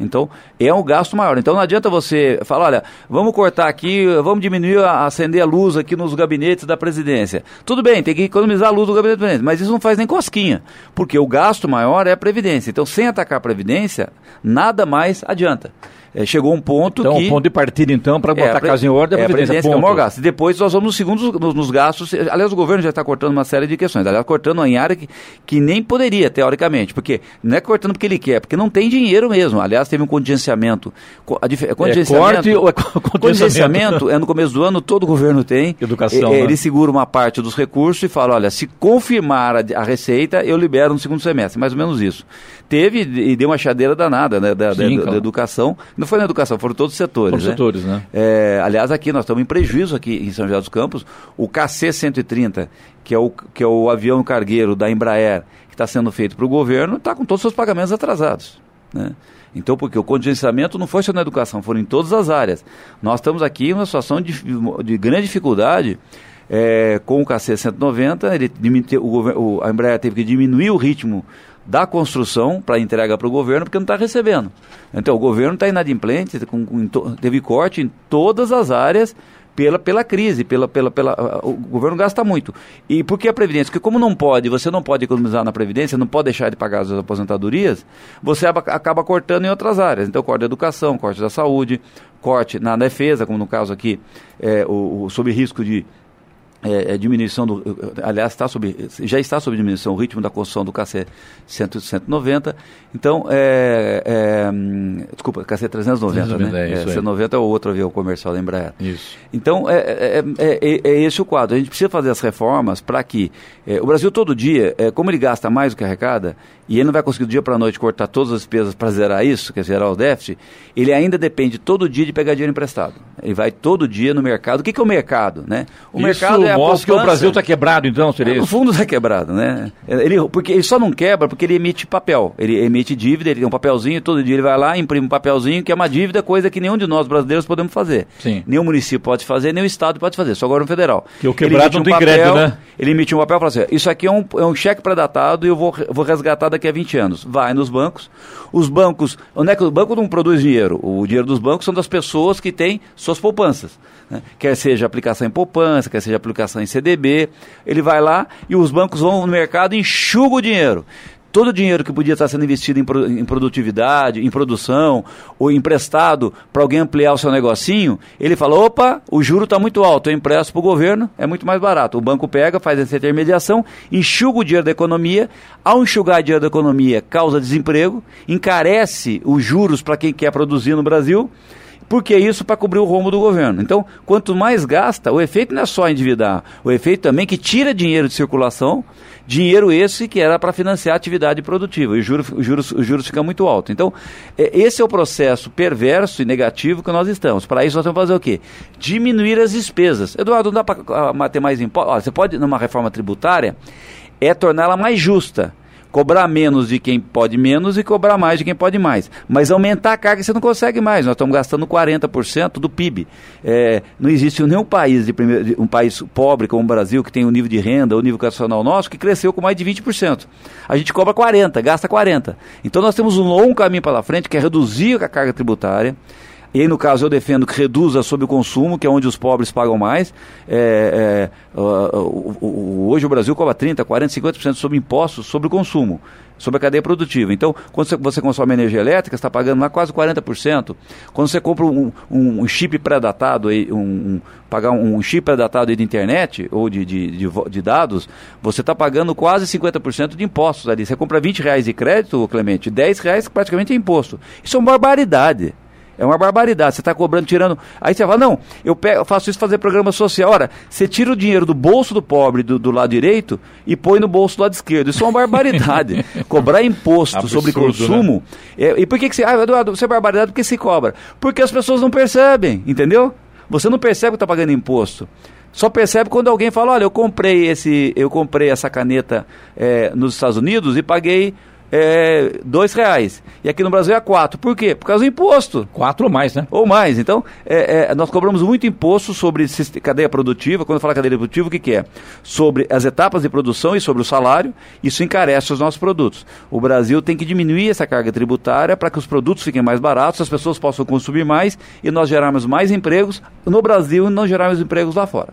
Então, é um gasto maior. Então, não adianta você falar, olha, vamos cortar aqui, vamos diminuir, a, acender a luz aqui nos gabinetes da presidência. Tudo bem, tem que economizar a luz do gabinete da presidência, mas isso não faz nem cosquinha, porque o gasto maior é a previdência. Então, sem atacar a previdência, nada mais adianta é, chegou um ponto então, que... Então, ponto de partida, então, para botar é, a casa em ordem, é a previdência, é o maior gasto. Depois nós vamos nos segundos nos, nos, gastos. Aliás, o governo já está cortando uma série de questões. Aliás, cortando em área que, que nem poderia, teoricamente. Porque não é cortando porque ele quer, porque não tem dinheiro mesmo. Aliás, teve um contingenciamento. A, a, contingenciamento é corte ou é contingenciamento é no começo do ano, todo governo tem. Educação. É, né? Ele segura uma parte dos recursos e fala: olha, se confirmar a, a receita, eu libero no segundo semestre. Mais ou menos isso. Teve e deu uma chadeira danada né, da, Sim, da, claro. da educação. Não foi na educação, foram todos os setores. Todos os né? setores, né? É, aliás, aqui nós estamos em prejuízo aqui em São José dos Campos. O KC-130, que, é o, que é o avião cargueiro da Embraer, que está sendo feito para o governo, está com todos os seus pagamentos atrasados. Né? Então, porque o contingenciamento não foi só na educação, foram em todas as áreas. Nós estamos aqui em uma situação de, de grande dificuldade é, com o KC-190, ele, o, a Embraer teve que diminuir o ritmo da construção para entrega para o governo, porque não está recebendo. Então, o governo está inadimplente, com, com, teve corte em todas as áreas pela, pela crise, pela, pela, pela, o governo gasta muito. E por que a Previdência? Porque como não pode, você não pode economizar na Previdência, não pode deixar de pagar as aposentadorias, você acaba cortando em outras áreas. Então, corte da educação, corte da saúde, corte na defesa, como no caso aqui, é, o, o sob risco de é, é, diminuição do. Aliás, está sob, já está sob diminuição o ritmo da construção do KC 190. Então, é, é, desculpa, KC 390, 390 né? É, 190 é o outro avião comercial da Embraer. Isso. Então, é, é, é, esse o quadro. A gente precisa fazer as reformas para que o Brasil todo dia, como ele gasta mais do que arrecada, e ele não vai conseguir do dia para a noite cortar todas as despesas para zerar isso, que é zerar o déficit, ele ainda depende todo dia de pegar dinheiro emprestado. Ele vai todo dia no mercado. O que, que é o mercado? Né? O isso mercado é mostra que o Brasil está quebrado, então, seria isso? No fundo está quebrado, né? Ele, porque ele só não quebra porque ele emite papel. Ele emite dívida, ele tem um papelzinho, todo dia ele vai lá, imprime um papelzinho, que é uma dívida, coisa que nenhum de nós brasileiros podemos fazer. Sim. Nem o município pode fazer, nem o Estado pode fazer, só agora o federal. Que o quebrado não tem papel, crédito, né? Ele emite um papel e fala assim, isso aqui é um, é um cheque pré-datado e eu vou, vou resgatar daqui a 20 anos vai nos bancos. Os bancos, onde é que o banco não produz dinheiro? O dinheiro dos bancos são das pessoas que têm suas poupanças. Né? Quer seja aplicação em poupança, quer seja aplicação em CDB. Ele vai lá e os bancos vão no mercado e enxugam o dinheiro todo o dinheiro que podia estar sendo investido em, produtividade, em produção, ou emprestado para alguém ampliar o seu negocinho, ele fala: opa, o juro está muito alto, eu empresto para o governo, é muito mais barato. O banco pega, faz essa intermediação, enxuga o dinheiro da economia, ao enxugar o dinheiro da economia, causa desemprego, encarece os juros para quem quer produzir no Brasil. Porque isso para cobrir o rombo do governo. Então, quanto mais gasta, o efeito não é só endividar, o efeito também é que tira dinheiro de circulação, dinheiro esse que era para financiar a atividade produtiva, e os juros, os juros, os juros ficam muito altos. Então, é, esse é o processo perverso e negativo que nós estamos. Para isso, nós temos que fazer o quê? Diminuir as despesas. Eduardo, não dá para ter mais impostos? Você pode, numa reforma tributária, é torná-la mais justa cobrar menos de quem pode menos e cobrar mais de quem pode mais. Mas aumentar a carga você não consegue mais. Nós estamos gastando 40% do PIB. É, não existe nenhum país, de primeiro, um país pobre como o Brasil, que tem o um nível de renda, o um nível educacional nosso, que cresceu com mais de 20%. A gente cobra 40%, gasta 40%. Então nós temos um longo caminho pela frente, que é reduzir a carga tributária, e aí, no caso, eu defendo que reduza sobre o consumo, que é onde os pobres pagam mais. É, é, hoje o Brasil cobra 30%, 40%, 50% sobre impostos sobre o consumo, sobre a cadeia produtiva. Então, quando você, consome energia elétrica, está pagando lá quase 40%. Quando você compra um, um, um chip pré-datado, um, um, pagar um chip pré-datado de internet ou de, de, de, de dados, você está pagando quase 50% de impostos ali. Você compra 20 reais de crédito, Clemente, 10 reais praticamente é imposto. Isso é uma barbaridade. É uma barbaridade. Você está cobrando, tirando. Aí você fala, não, eu, pego, eu faço isso fazer programa social. Ora, você tira o dinheiro do bolso do pobre do, do lado direito e põe no bolso do lado esquerdo. Isso é uma barbaridade. Cobrar imposto Absurdo, sobre consumo. Né? É, e por que, que você. Ah, Eduardo, isso é barbaridade porque se cobra? Porque as pessoas não percebem, entendeu? Você não percebe que está pagando imposto. Só percebe quando alguém fala, olha, eu comprei esse, eu comprei essa caneta é, nos Estados Unidos e paguei é, dois reais. E aqui no Brasil é quatro. Por quê? Por causa do imposto. Quatro ou mais, né? Ou mais. Então, é, é, nós cobramos muito imposto sobre cadeia produtiva. Quando eu falo cadeia produtiva, o que, que é? Sobre as etapas de produção e sobre o salário. Isso encarece os nossos produtos. O Brasil tem que diminuir essa carga tributária para que os produtos fiquem mais baratos, as pessoas possam consumir mais e nós gerarmos mais empregos no Brasil e não gerarmos empregos lá fora.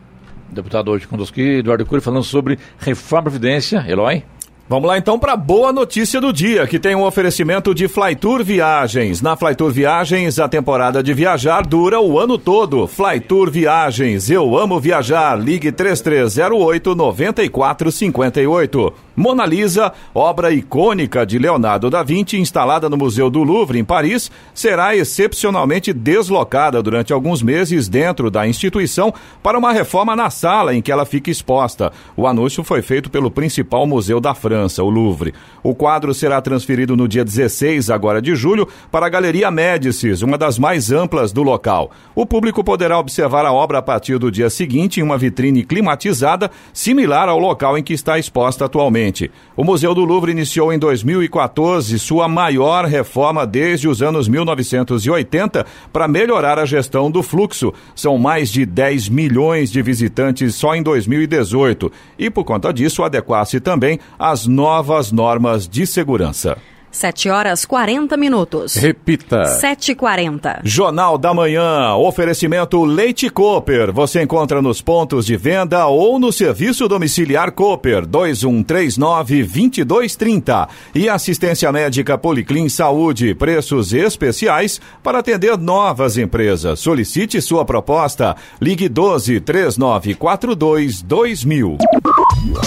Deputado hoje conosco, Eduardo Cury, falando sobre reforma da Previdência. Eloy? Vamos lá então para a boa notícia do dia, que tem um oferecimento de Flytour Viagens. Na Flytour Viagens, a temporada de viajar dura o ano todo. Flytour Viagens, eu amo viajar. Ligue 3308 9458. Mona Lisa, obra icônica de Leonardo da Vinci, instalada no Museu do Louvre, em Paris, será excepcionalmente deslocada durante alguns meses dentro da instituição para uma reforma na sala em que ela fica exposta. O anúncio foi feito pelo principal museu da França segurança, o Louvre. O quadro será transferido no dia 16, agora de julho, para a Galeria Médicis, uma das mais amplas do local. O público poderá observar a obra a partir do dia seguinte em uma vitrine climatizada, similar ao local em que está exposta atualmente. O Museu do Louvre iniciou em 2014 sua maior reforma desde os anos 1980 para melhorar a gestão do fluxo. São mais de 10 milhões de visitantes só em 2018 e, por conta disso, adequar-se também às novas normas de segurança. 7 horas 40 minutos. Repita. 7h40. Jornal da Manhã. Oferecimento Leite Cooper. Você encontra nos pontos de venda ou no serviço domiciliar Cooper 2139-2230. E assistência médica Policlin Saúde. Preços especiais para atender novas empresas. Solicite sua proposta. Ligue 12 3942 2000.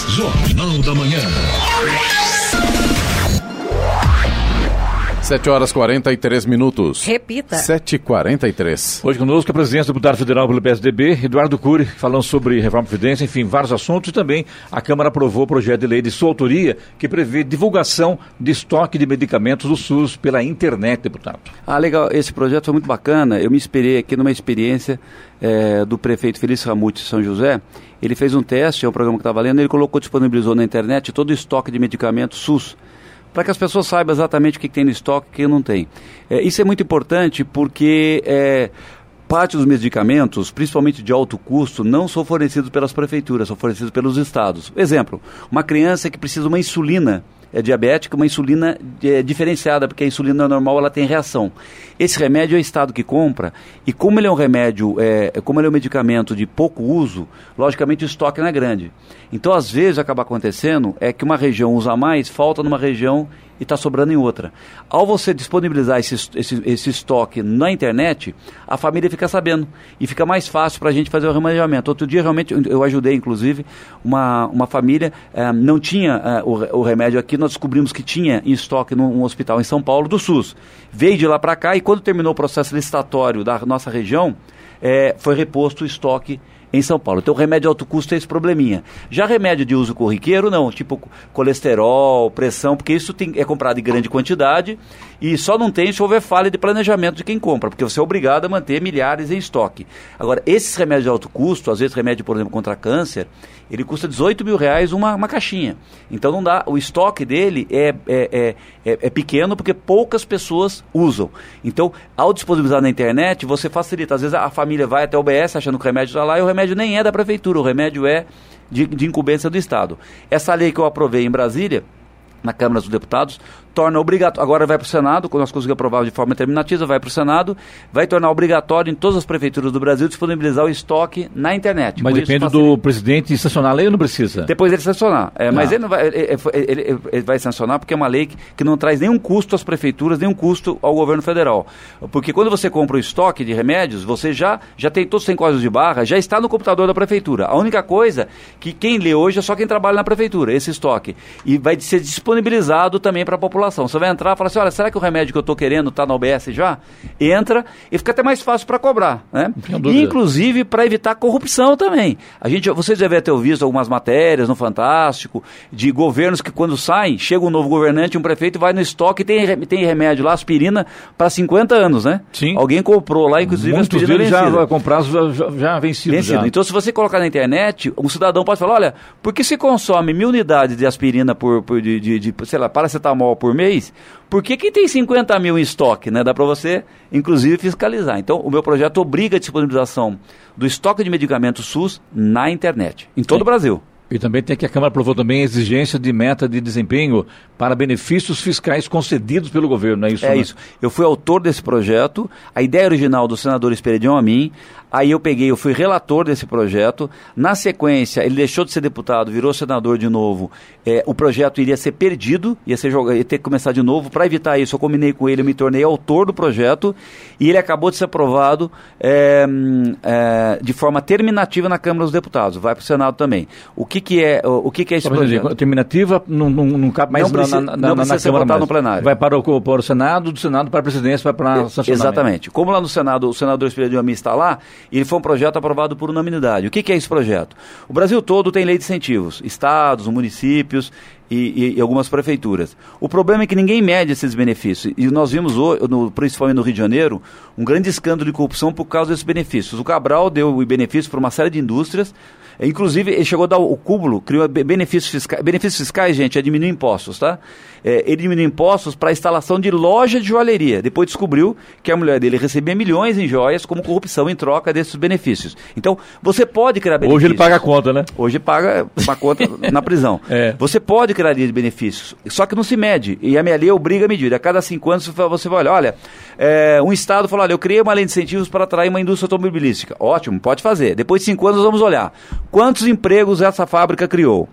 Jornal da Manhã. 7 horas 43 minutos. Repita. 7h43. Hoje conosco a presidência do deputado federal pelo PSDB, Eduardo Cury, falando sobre reforma da Previdência, enfim, vários assuntos. E também a Câmara aprovou o projeto de lei de sua autoria que prevê divulgação de estoque de medicamentos do SUS pela internet, deputado. Ah, legal. Esse projeto foi muito bacana. Eu me inspirei aqui numa experiência é, do prefeito Felício Ramute de São José. Ele fez um teste, é o programa que está valendo, ele colocou, disponibilizou na internet todo o estoque de medicamentos SUS para que as pessoas saibam exatamente o que, tem no estoque e o que não tem. É, isso é muito importante porque é, parte dos medicamentos, principalmente de alto custo, não são fornecidos pelas prefeituras, são fornecidos pelos estados. Exemplo, uma criança que precisa de uma insulina é diabética, uma insulina é, diferenciada, porque a insulina normal ela tem reação. Esse remédio é o Estado que compra, e como ele é um remédio, é, como ele é um medicamento de pouco uso, logicamente o estoque não é grande. Então, às vezes, acaba acontecendo é que uma região usa mais, falta numa região e está sobrando em outra. Ao você disponibilizar esse, esse, esse, estoque na internet, a família fica sabendo e fica mais fácil para a gente fazer o remanejamento. Outro dia, realmente, eu ajudei, inclusive, uma, uma família, eh, não tinha eh, o, o, remédio aqui, nós descobrimos que tinha em estoque num hospital em São Paulo, do SUS. Veio de lá para cá e quando terminou o processo licitatório da nossa região, eh, foi reposto o estoque em São Paulo. Então, remédio alto custo é esse probleminha. Já remédio de uso corriqueiro, não, tipo colesterol, pressão, porque isso tem, é comprado em grande quantidade e só não tem se houver falha de planejamento de quem compra, porque você é obrigado a manter milhares em estoque. Agora, esses remédios de alto custo, às vezes remédio, por exemplo, contra câncer, ele custa 18 mil reais uma, uma caixinha. Então não dá, o estoque dele é, é, é, é, é pequeno porque poucas pessoas usam. Então, ao disponibilizar na internet, você facilita. Às vezes a família vai até o BS achando que o remédio está lá e o remédio nem é da prefeitura, o remédio é de, de incumbência do Estado. Essa lei que eu aprovei em Brasília, na Câmara dos Deputados, torna obrigatório, agora vai para o Senado, quando nós conseguimos aprovar de forma terminativa, vai para o Senado, vai tornar obrigatório em todas as prefeituras do Brasil disponibilizar o estoque na internet. Mas depende do presidente sancionar a lei ou não precisa? Depois ele sancionar. É, mas ah. ele, não vai, ele, ele, ele, vai sancionar porque é uma lei que, que não traz nenhum custo às prefeituras, nenhum custo ao governo federal. Porque quando você compra o estoque de remédios, você já, já tem todos os códigos de barra, já está no computador da prefeitura. A única coisa que quem lê hoje é só quem trabalha na prefeitura, esse estoque. E vai ser disponibilizado também para a população Você vai entrar e falar assim: olha, será que o remédio que eu estou querendo está na OBS já? Entra e fica até mais fácil para cobrar. Né? Inclusive para evitar corrupção também. A gente, vocês devem ter visto algumas matérias no Fantástico de governos que, quando saem, chega um novo governante, um prefeito, vai no estoque e tem, tem remédio lá, aspirina, para 50 anos, né? Sim. Alguém comprou lá, inclusive, Muitos aspirina deles já com prazo já, já vencido. vencido. Já. Então, se você colocar na internet, um cidadão pode falar: olha, por que se consome mil unidades de aspirina por, por de, de, de, sei lá, paracetamol por mês, por que, que tem 50 mil em estoque? Né? Dá para você, inclusive, fiscalizar. Então, o meu projeto obriga a disponibilização do estoque de medicamentos SUS na internet, em todo Sim. o Brasil. E também tem que a Câmara aprovou também a exigência de meta de desempenho para benefícios fiscais concedidos pelo governo, não é isso? É né? isso. Eu fui autor desse projeto, a ideia original do senador Esperidião a mim, Aí eu peguei, eu fui relator desse projeto. Na sequência, ele deixou de ser deputado, virou senador de novo. É, o projeto iria ser perdido, ia, ser jogado, ia ter que começar de novo. Para evitar isso, eu combinei com ele, eu me tornei autor do projeto e ele acabou de ser aprovado é, é, de forma terminativa na Câmara dos Deputados. Vai para o Senado também. O que, que é o, o que, que é esse projeto? Dizer, terminativa não, não, não cabe mais não precisa, na, na, não na, na Câmara votar no plenário. Vai para o, para o Senado, do Senado para a presidência, vai para a Exatamente. Como lá no Senado o senador Espírito de está lá, e foi um projeto aprovado por unanimidade. O que, que é esse projeto? O Brasil todo tem lei de incentivos, estados, municípios, e, e, algumas prefeituras. O problema é que ninguém mede esses benefícios. E nós vimos, no, principalmente no Rio de Janeiro, um grande escândalo de corrupção por causa desses benefícios. O Cabral deu benefício para uma série de indústrias, Inclusive, ele chegou a dar o cúmulo, criou benefícios fiscais. Benefícios fiscais, gente, é diminuir impostos, tá? É, ele diminuiu impostos para a instalação de loja de joalheria. Depois descobriu que a mulher dele recebia milhões em joias como corrupção em troca desses benefícios. Então, você pode criar benefícios. Hoje ele paga a conta, né? Hoje paga uma conta na prisão. É. Você pode linha de benefícios, só que não se mede. E a minha lei obriga a medir. A cada cinco anos você vai olhar, olha, é, um Estado falou, olha, eu criei uma lei de incentivos para atrair uma indústria automobilística. Ótimo, pode fazer. Depois de cinco anos vamos olhar quantos empregos essa fábrica criou.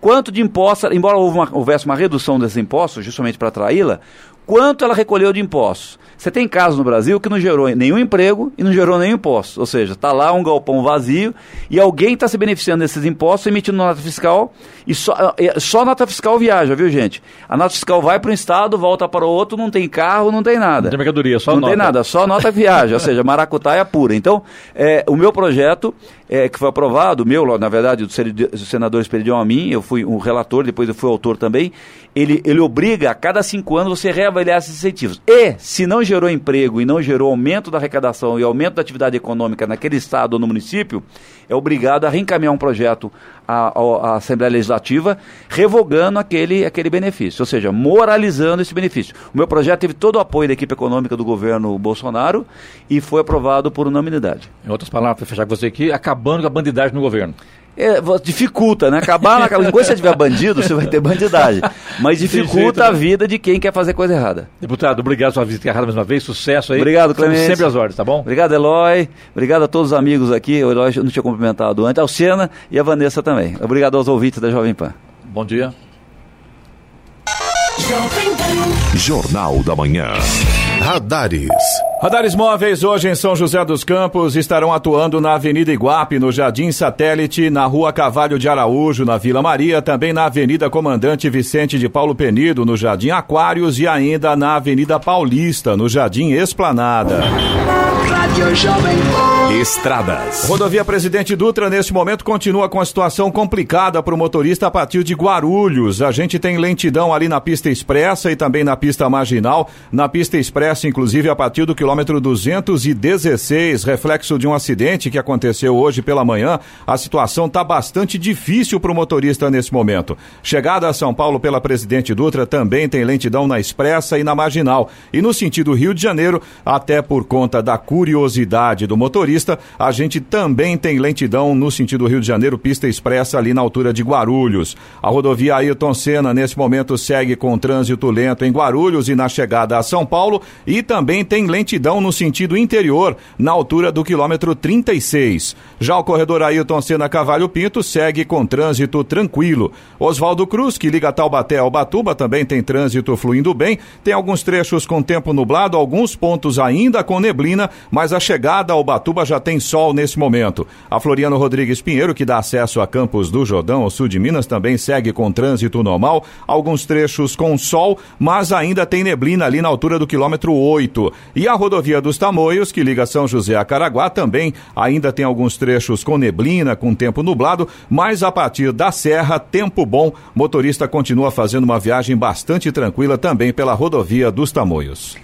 Quanto de impostos, embora houvesse uma redução desses impostos, justamente para atraí-la, quanto ela recolheu de impostos. Você tem casos no Brasil que não gerou nenhum emprego e não gerou nenhum imposto. Ou seja, está lá um galpão vazio e alguém está se beneficiando desses impostos emitindo nota fiscal e só, é, só nota fiscal viaja, viu gente? A nota fiscal vai para um estado, volta para o outro, não tem carro, não tem nada. Não tem mercadoria, só não nota. Não tem nada, só nota viaja, ou seja, maracutaia pura. Então, é, o meu projeto é, que foi aprovado, meu, na verdade, do senador Esperidião a mim, eu fui um relator, depois eu fui autor também, ele, ele obriga a cada cinco anos você reavaliar esses incentivos. E, se não gerou emprego e não gerou aumento da arrecadação e aumento da atividade econômica naquele estado ou no município, é obrigado a reencaminhar um projeto à, à, Assembleia Legislativa revogando aquele, aquele benefício, ou seja, moralizando esse benefício. O meu projeto teve todo o apoio da equipe econômica do governo Bolsonaro e foi aprovado por unanimidade. Em outras palavras, para fechar com você aqui, acabando com a bandidagem no governo é, dificulta, né? Acabar naquela. Enquanto você tiver bandido, você vai ter bandidagem. Mas dificulta jeito, a vida de quem quer fazer coisa errada. Deputado, obrigado pela sua visita errada mais uma vez. Sucesso aí. Obrigado, Clemente. Sempre às ordens, tá bom? Obrigado, Eloy. Obrigado a todos os amigos aqui. O Eloy não tinha cumprimentado antes. Ao Sena e a Vanessa também. Obrigado aos ouvintes da Jovem Pan. Bom dia. Jornal da Manhã. Radares. Radares móveis hoje em São José dos Campos estarão atuando na Avenida Iguape, no Jardim Satélite, na Rua Cavalho de Araújo, na Vila Maria, também na Avenida Comandante Vicente de Paulo Penido, no Jardim Aquários e ainda na Avenida Paulista, no Jardim Esplanada. Estradas. Rodovia Presidente Dutra, neste momento, continua com a situação complicada para o motorista a partir de Guarulhos. A gente tem lentidão ali na pista expressa e também na pista marginal. Na pista expressa, inclusive, a partir do quilômetro 216, reflexo de um acidente que aconteceu hoje pela manhã. A situação está bastante difícil para o motorista nesse momento. Chegada a São Paulo pela Presidente Dutra também tem lentidão na expressa e na marginal. E no sentido Rio de Janeiro, até por conta da curiosidade do motorista, a gente também tem lentidão no sentido Rio de Janeiro, pista expressa ali na altura de Guarulhos. A rodovia Ayrton Senna, nesse momento, segue com trânsito lento em Guarulhos e na chegada a São Paulo. E também tem lentidão no sentido interior, na altura do quilômetro 36. Já o corredor Ayrton Senna Cavalho Pinto segue com trânsito tranquilo. Oswaldo Cruz, que liga Taubaté ao Batuba, também tem trânsito fluindo bem. Tem alguns trechos com tempo nublado, alguns pontos ainda com neblina, mas a chegada ao Batuba já tem sol nesse momento. A Floriano Rodrigues Pinheiro, que dá acesso a Campos do Jordão, ao sul de Minas, também segue com trânsito normal, alguns trechos com sol, mas ainda tem neblina ali na altura do quilômetro 8. E a rodovia dos Tamoios, que liga São José a Caraguá, também ainda tem alguns trechos com neblina, com tempo nublado, mas a partir da Serra, tempo bom. Motorista continua fazendo uma viagem bastante tranquila também pela rodovia dos Tamoios.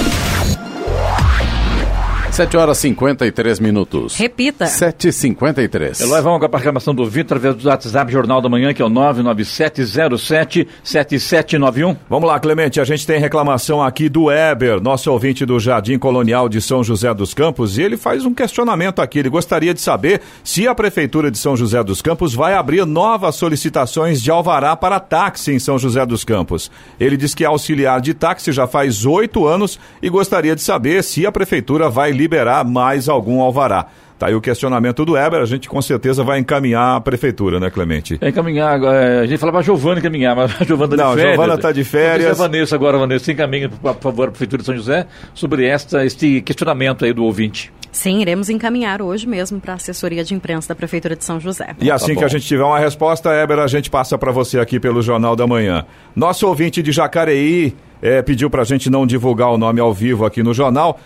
7 horas e 53 minutos. Repita. 7h53. Eloy, vamos com a participação do Vitor através do WhatsApp Jornal da Manhã, que é o 997077791. Vamos lá, Clemente. A gente tem reclamação aqui do Weber, nosso ouvinte do Jardim Colonial de São José dos Campos, e ele faz um questionamento aqui. Ele gostaria de saber se a Prefeitura de São José dos Campos vai abrir novas solicitações de alvará para táxi em São José dos Campos. Ele diz que é auxiliar de táxi já faz oito anos e gostaria de saber se a Prefeitura vai liberar mais algum alvará. Tá aí o questionamento do Weber, a gente com certeza vai encaminhar a prefeitura, né, Clemente? É encaminhar, é, a gente falava a Giovana encaminhar, mas a Giovana tá Não, de férias. Giovana tá de férias. A Vanessa agora, Vanessa, você encaminha, por favor, a prefeitura de São José sobre esta, este questionamento aí do ouvinte. Sim, iremos encaminhar hoje mesmo para a assessoria de imprensa da Prefeitura de São José. E assim Tá que a gente tiver uma resposta, Éber, a gente passa para você aqui pelo Jornal da Manhã. Nosso ouvinte de Jacareí eh, pediu para a gente não divulgar o nome ao vivo aqui no jornal,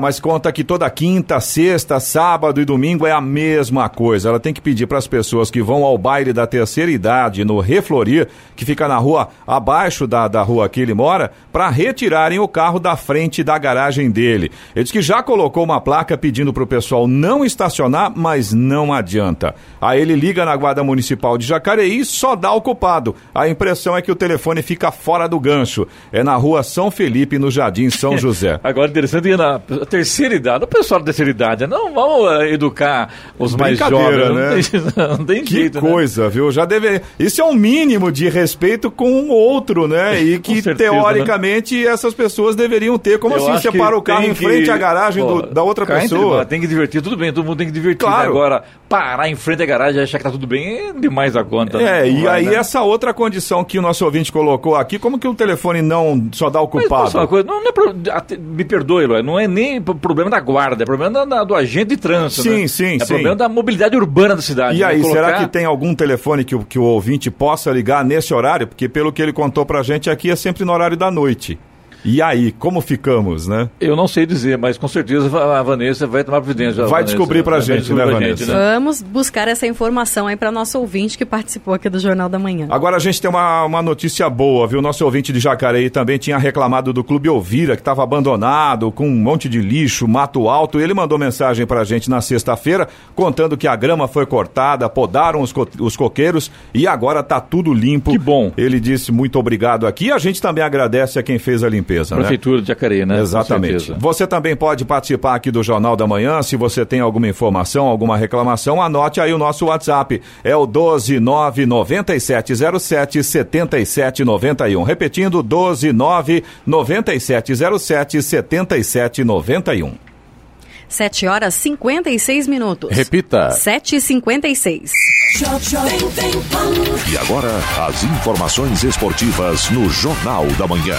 mas conta que toda quinta, sexta, sábado e domingo é a mesma coisa. Ela tem que pedir para as pessoas que vão ao baile da terceira idade no Reflorir, que fica na rua abaixo da, da rua que ele mora, para retirarem o carro da frente da garagem dele. Ele diz que já colocou uma placa pedindo para o pessoal não estacionar, mas não adianta. Aí ele liga na Guarda Municipal de Jacareí e só dá o culpado. A impressão é que o telefone fica fora do gancho. É na rua São Felipe, no Jardim São José. Agora, interessante ir na terceira idade, o pessoal da terceira idade, não vamos eh, educar os mais jovens. né? Não tem, não tem Que jeito, né? coisa, viu? Já deve. Isso é um mínimo de respeito com o outro, né? E que, certeza, teoricamente, essas pessoas deveriam ter. Como Eu assim você que para o carro em que- frente à garagem Pô, do- da outra entre pessoa? Tem que divertir, tudo bem, todo mundo tem que divertir. Claro. né? Agora, parar em frente à garagem e achar que tá tudo bem é demais a conta. É, né? E vai, aí né? essa outra condição que o nosso ouvinte colocou aqui, como que o telefone não só dá o Mas, culpado? falar uma coisa? Não, é pro- me perdoe, Eloy, não é nem pro- problema da guarda, é problema da- do agente de trânsito. Sim, né? sim, É sim. problema da mobilidade urbana da cidade. E né? aí, será Colocar- que tem algum telefone que, o- que o ouvinte possa ligar nesse horário? Porque pelo que ele contou pra gente aqui é sempre no horário da noite. E aí, como ficamos, né? Eu não sei dizer, mas com certeza a Vanessa vai tomar providência. a Vai Vanessa, descobrir pra vai gente, descobrir né, pra Vanessa? Vamos buscar essa informação aí para nosso ouvinte que participou aqui do Jornal da Manhã. Agora a gente tem uma, uma notícia boa, viu? Nosso ouvinte de Jacareí também tinha reclamado do Clube Elvira, que estava abandonado, com um monte de lixo, mato alto. Ele mandou mensagem pra gente na sexta-feira, contando que a grama foi cortada, podaram os, co- os coqueiros e agora tá tudo limpo. Que bom. Ele disse muito obrigado aqui. A gente também agradece a quem fez a limpeza, né? Prefeitura de Jacareí, né? Exatamente. Você também pode participar aqui do Jornal da Manhã. Se você tem alguma informação, alguma reclamação, anote aí o nosso WhatsApp. É o 1299707 7791. Repetindo, 1299707 7791. 7 horas 56 minutos. Repita. 7 e 56 E agora, as informações esportivas no Jornal da Manhã.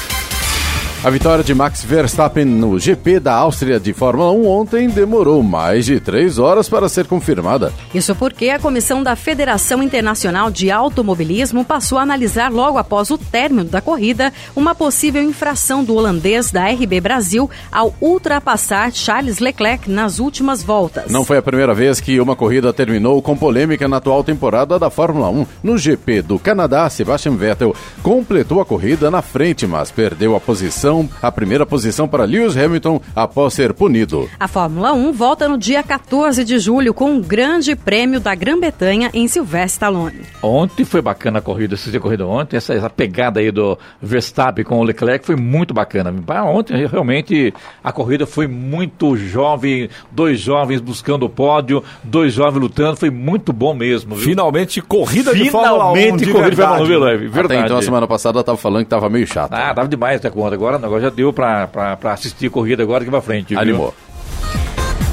A vitória de Max Verstappen no GP da Áustria de Fórmula 1 ontem demorou mais de três horas para ser confirmada. Isso porque a comissão da Federação Internacional de Automobilismo passou a analisar logo após o término da corrida uma possível infração do holandês da RB Brasil ao ultrapassar Charles Leclerc nas últimas voltas. Não foi a primeira vez que uma corrida terminou com polêmica na atual temporada da Fórmula 1. No GP do Canadá, Sebastian Vettel completou a corrida na frente, mas perdeu a posição, a primeira posição para Lewis Hamilton após ser punido. A Fórmula 1 volta no dia 14 de julho com o Grande Prêmio da Grã-Bretanha em Sylvester Stallone. Ontem foi bacana a corrida, a corrida ontem, essa, essa pegada aí do Verstappen com o Leclerc foi muito bacana. Ontem realmente a corrida foi muito jovem, dois jovens buscando o pódio, dois jovens lutando, foi muito bom mesmo. Viu? Finalmente, corrida de Fórmula 1 Finalmente de corrida de Fórmula 1, verdade. Verdade. Até então, a semana passada, eu tava falando que tava meio chato. Ah, tava demais até conta. Agora, agora já deu pra, pra, pra assistir corrida agora aqui pra frente. viu? Animou.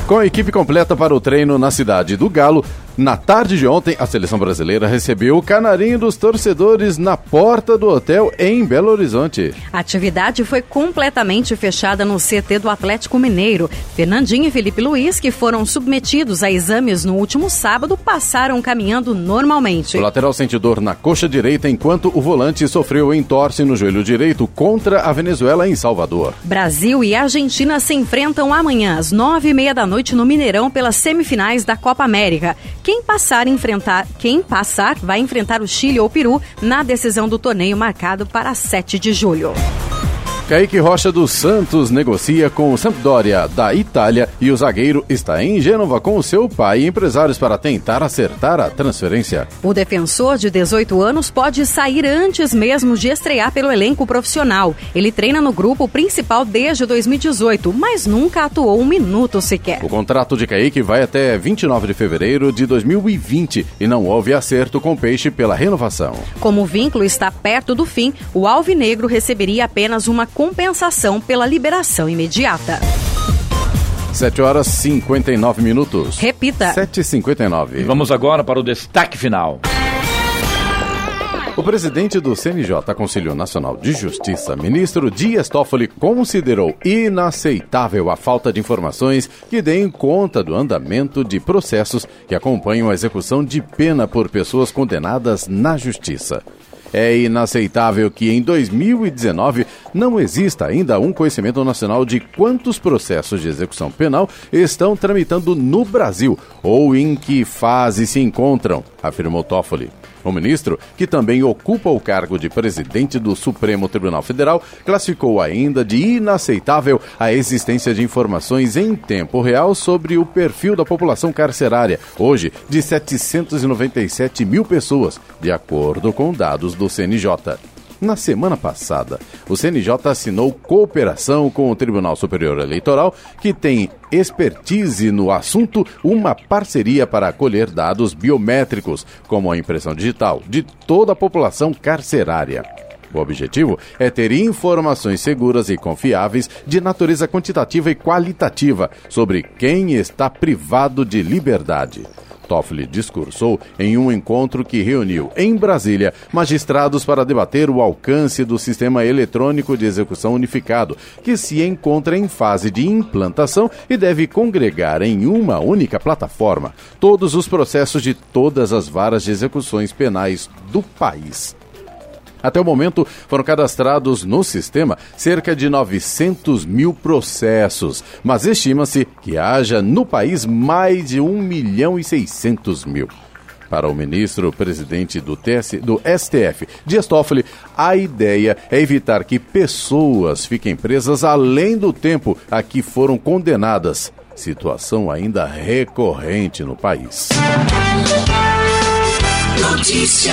Com a equipe completa para o treino na cidade do Galo, na tarde de ontem, a seleção brasileira recebeu o canarinho dos torcedores na porta do hotel em Belo Horizonte. A atividade foi completamente fechada no CT do Atlético Mineiro. Fernandinho e Felipe Luiz, que foram submetidos a exames no último sábado, passaram caminhando normalmente. O lateral sentiu dor na coxa direita, enquanto o volante sofreu entorse no joelho direito contra a Venezuela em Salvador. Brasil e Argentina se enfrentam amanhã às nove e meia da noite no Mineirão pelas semifinais da Copa América. Quem passar, enfrentar, quem passar vai enfrentar o Chile ou o Peru na decisão do torneio marcado para 7 de julho. Kaique Rocha dos Santos negocia com o Sampdoria da Itália e o zagueiro está em Gênova com o seu pai e empresários para tentar acertar a transferência. O defensor de 18 anos pode sair antes mesmo de estrear pelo elenco profissional. Ele treina no grupo principal desde 2018, mas nunca atuou um minuto sequer. O contrato de Kaique vai até 29 de fevereiro de 2020 e não houve acerto com o Peixe pela renovação. Como o vínculo está perto do fim, o Alvinegro receberia apenas uma compensação pela liberação imediata. 7 horas 59 minutos. Repita. 7h59. Vamos agora para o destaque final. O presidente do CNJ, Conselho Nacional de Justiça, ministro Dias Toffoli, considerou inaceitável a falta de informações que deem conta do andamento de processos que acompanham a execução de pena por pessoas condenadas na justiça. É inaceitável que em 2019 não exista ainda um conhecimento nacional de quantos processos de execução penal estão tramitando no Brasil ou em que fase se encontram, afirmou Toffoli. O ministro, que também ocupa o cargo de presidente do Supremo Tribunal Federal, classificou ainda de inaceitável a existência de informações em tempo real sobre o perfil da população carcerária, hoje de 797 mil pessoas, de acordo com dados do CNJ. Na semana passada, o CNJ assinou cooperação com o Tribunal Superior Eleitoral, que tem expertise no assunto, uma parceria para acolher dados biométricos, como a impressão digital, de toda a população carcerária. O objetivo é ter informações seguras e confiáveis de natureza quantitativa e qualitativa sobre quem está privado de liberdade. Toffoli discursou em um encontro que reuniu em Brasília magistrados para debater o alcance do sistema eletrônico de execução unificado, que se encontra em fase de implantação e deve congregar em uma única plataforma todos os processos de todas as varas de execuções penais do país. Até o momento, foram cadastrados no sistema cerca de 900 mil processos, mas estima-se que haja no país mais de 1 milhão e 600 mil. Para o ministro-presidente do, do STF, Dias Toffoli, a ideia é evitar que pessoas fiquem presas além do tempo a que foram condenadas, situação ainda recorrente no país. Notícia.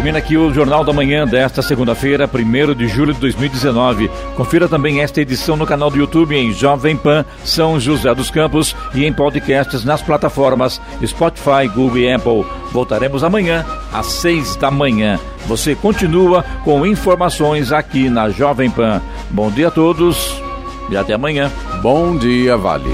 Termina aqui o Jornal da Manhã desta segunda-feira, 1 de julho de 2019. Confira também esta edição no canal do YouTube em Jovem Pan São José dos Campos e em podcasts nas plataformas Spotify, Google e Apple. Voltaremos amanhã às 6 da manhã. Você continua com informações aqui na Jovem Pan. Bom dia a todos e até amanhã. Bom dia, Vale.